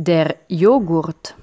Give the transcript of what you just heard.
Der Joghurt.